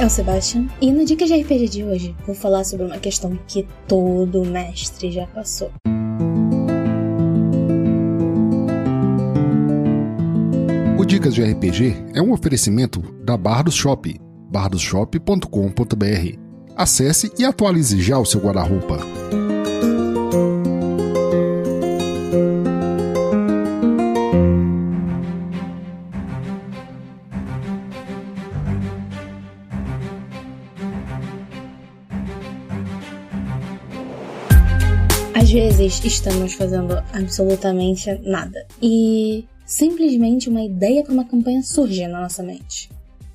é o Sebastian e no Dicas de RPG de hoje vou falar sobre uma questão que todo mestre já passou. O Dicas de RPG é um oferecimento da Bardos Shop, bardosshop.com.br. Acesse e atualize já o seu guarda-roupa. Às vezes estamos fazendo absolutamente nada e simplesmente uma ideia para uma campanha surge na nossa mente.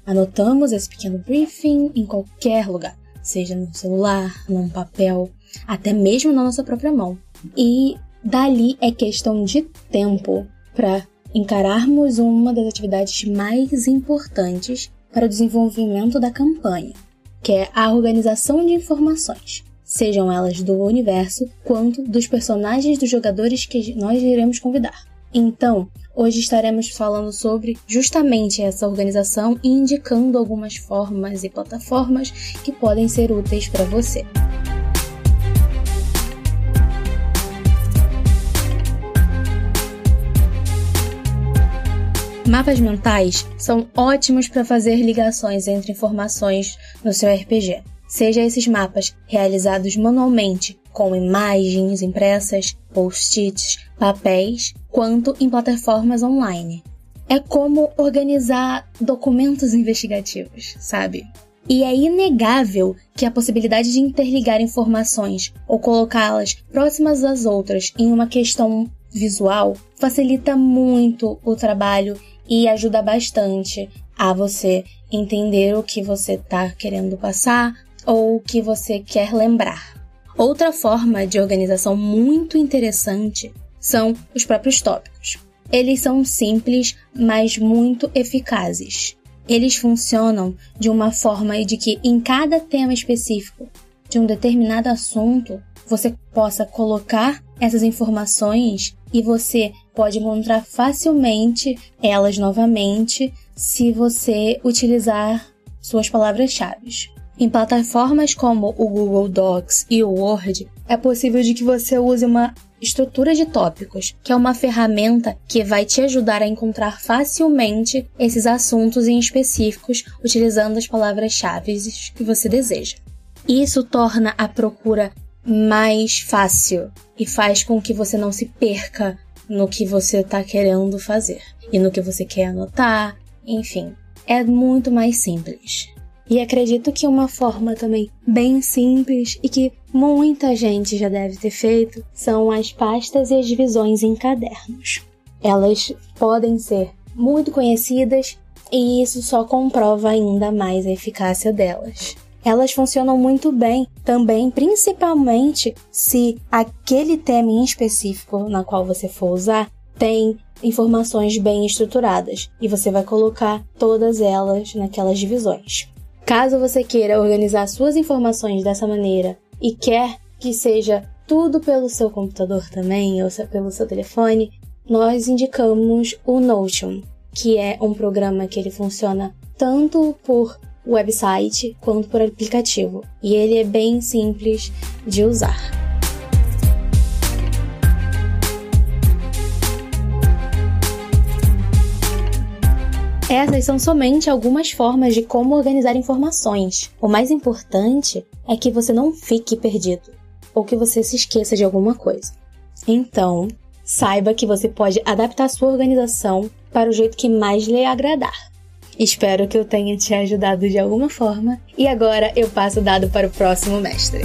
Anotamos esse pequeno briefing em qualquer lugar, seja no celular, num papel, até mesmo na nossa própria mão. E dali é questão de tempo para encararmos uma das atividades mais importantes para o desenvolvimento da campanha, que é a organização de informações sejam elas do universo quanto dos personagens dos jogadores que nós iremos convidar. Então, hoje estaremos falando sobre justamente essa organização e indicando algumas formas e plataformas que podem ser úteis para você. Mapas mentais são ótimos para fazer ligações entre informações no seu RPG seja esses mapas realizados manualmente, com imagens impressas, post-its, papéis, quanto em plataformas online. É como organizar documentos investigativos, sabe? E é inegável que a possibilidade de interligar informações ou colocá-las próximas às outras em uma questão visual facilita muito o trabalho e ajuda bastante a você entender o que você está querendo passar, ou que você quer lembrar. Outra forma de organização muito interessante são os próprios tópicos. Eles são simples, mas muito eficazes. Eles funcionam de uma forma de que em cada tema específico de um determinado assunto você possa colocar essas informações e você pode encontrar facilmente elas novamente se você utilizar suas palavras-chave. Em plataformas como o Google Docs e o Word, é possível de que você use uma estrutura de tópicos, que é uma ferramenta que vai te ajudar a encontrar facilmente esses assuntos em específicos utilizando as palavras-chave que você deseja. Isso torna a procura mais fácil e faz com que você não se perca no que você está querendo fazer e no que você quer anotar, enfim, é muito mais simples. E acredito que uma forma também bem simples e que muita gente já deve ter feito são as pastas e as divisões em cadernos. Elas podem ser muito conhecidas e isso só comprova ainda mais a eficácia delas. Elas funcionam muito bem também, principalmente se aquele tema em específico na qual você for usar tem informações bem estruturadas e você vai colocar todas elas naquelas divisões. Caso você queira organizar suas informações dessa maneira e quer que seja tudo pelo seu computador também ou pelo seu telefone, nós indicamos o Notion, que é um programa que ele funciona tanto por website quanto por aplicativo, e ele é bem simples de usar. Essas são somente algumas formas de como organizar informações. O mais importante é que você não fique perdido ou que você se esqueça de alguma coisa. Então, saiba que você pode adaptar sua organização para o jeito que mais lhe agradar. Espero que eu tenha te ajudado de alguma forma e agora eu passo o dado para o próximo mestre.